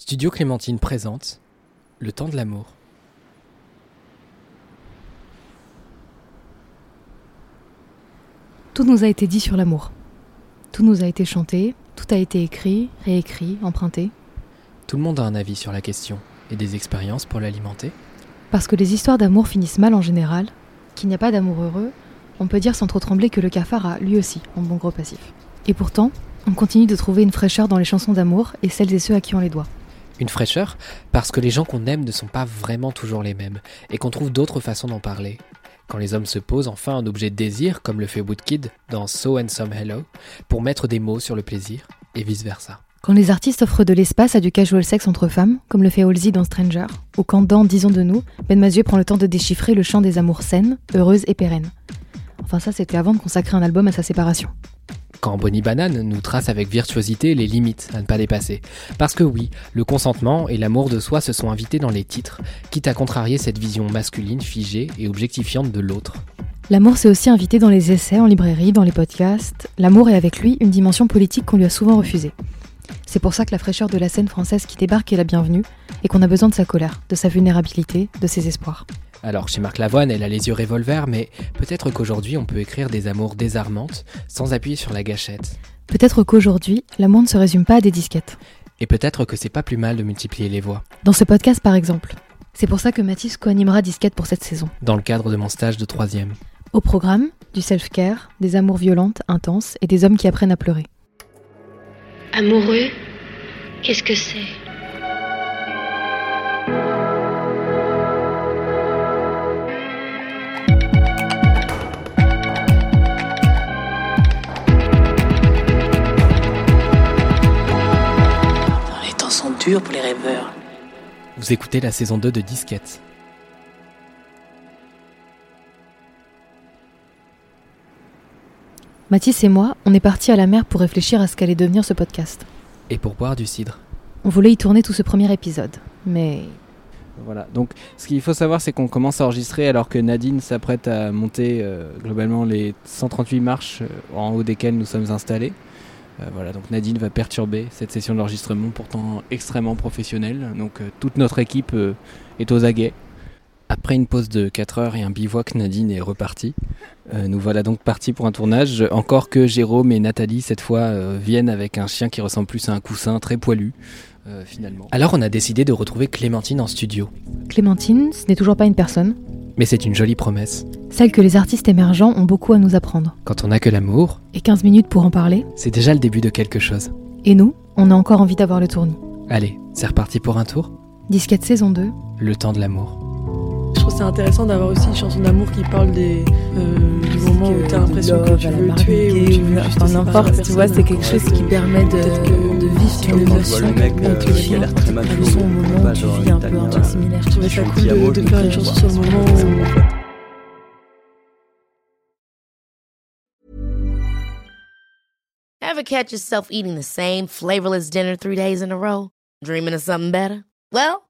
Studio Clémentine présente Le temps de l'amour. Tout nous a été dit sur l'amour. Tout nous a été chanté, tout a été écrit, réécrit, emprunté. Tout le monde a un avis sur la question et des expériences pour l'alimenter. Parce que les histoires d'amour finissent mal en général, qu'il n'y a pas d'amour heureux, on peut dire sans trop trembler que le cafard a lui aussi un bon gros passif. Et pourtant, on continue de trouver une fraîcheur dans les chansons d'amour et celles et ceux à qui on les doit. Une fraîcheur parce que les gens qu'on aime ne sont pas vraiment toujours les mêmes et qu'on trouve d'autres façons d'en parler. Quand les hommes se posent enfin un objet de désir, comme le fait Woodkid dans So and Some Hello, pour mettre des mots sur le plaisir, et vice-versa. Quand les artistes offrent de l'espace à du casual sexe entre femmes, comme le fait Halsey dans Stranger, ou quand dans Disons de nous, Ben Mazieu prend le temps de déchiffrer le chant des amours saines, heureuses et pérennes. Enfin ça c'était avant de consacrer un album à sa séparation. Quand Bonnie Banane nous trace avec virtuosité les limites à ne pas dépasser. Parce que oui, le consentement et l'amour de soi se sont invités dans les titres, quitte à contrarier cette vision masculine figée et objectifiante de l'autre. L'amour s'est aussi invité dans les essais, en librairie, dans les podcasts. L'amour est avec lui une dimension politique qu'on lui a souvent refusée. C'est pour ça que la fraîcheur de la scène française qui débarque est la bienvenue et qu'on a besoin de sa colère, de sa vulnérabilité, de ses espoirs. Alors chez Marc Lavoine, elle a les yeux revolver, mais peut-être qu'aujourd'hui on peut écrire des amours désarmantes sans appuyer sur la gâchette. Peut-être qu'aujourd'hui, l'amour ne se résume pas à des disquettes. Et peut-être que c'est pas plus mal de multiplier les voix. Dans ce podcast par exemple. C'est pour ça que Mathis co-animera Disquette pour cette saison. Dans le cadre de mon stage de troisième. Au programme, du self-care, des amours violentes, intenses et des hommes qui apprennent à pleurer. Amoureux Qu'est-ce que c'est? Pour les rêveurs. Vous écoutez la saison 2 de Disquette. Mathis et moi, on est partis à la mer pour réfléchir à ce qu'allait devenir ce podcast. Et pour boire du cidre. On voulait y tourner tout ce premier épisode, mais Voilà, donc ce qu'il faut savoir, c'est qu'on commence à enregistrer alors que Nadine s'apprête à monter euh, globalement les 138 marches euh, en haut desquelles nous sommes installés. Euh, voilà, donc Nadine va perturber cette session d'enregistrement pourtant extrêmement professionnelle. Donc toute notre équipe est aux aguets. Après une pause de 4 heures et un bivouac, Nadine est repartie. Euh, nous voilà donc partis pour un tournage. Encore que Jérôme et Nathalie, cette fois, euh, viennent avec un chien qui ressemble plus à un coussin très poilu, euh, finalement. Alors on a décidé de retrouver Clémentine en studio. Clémentine, ce n'est toujours pas une personne. Mais c'est une jolie promesse. Celle que les artistes émergents ont beaucoup à nous apprendre. Quand on n'a que l'amour, Et 15 minutes pour en parler. c'est déjà le début de quelque chose. Et nous, on a encore envie d'avoir le tournis. Allez, c'est reparti pour un tour Disquette saison 2. Le temps de l'amour. C'est intéressant d'avoir aussi une chanson d'amour qui parle des euh, du moment où t'as l'impression que tu veux le tuer ou tu veux juste enfin, n'importe, tu vois, c'est quelque chose qui permet de, vivre une tu euh, tu a l'air très au moment où tu vis un peu un truc similaire. Je trouvais ça cool de, de faire une chanson sur le moment où Ever catch yourself eating the same flavorless dinner three days in a row? Dreaming of something better? Well,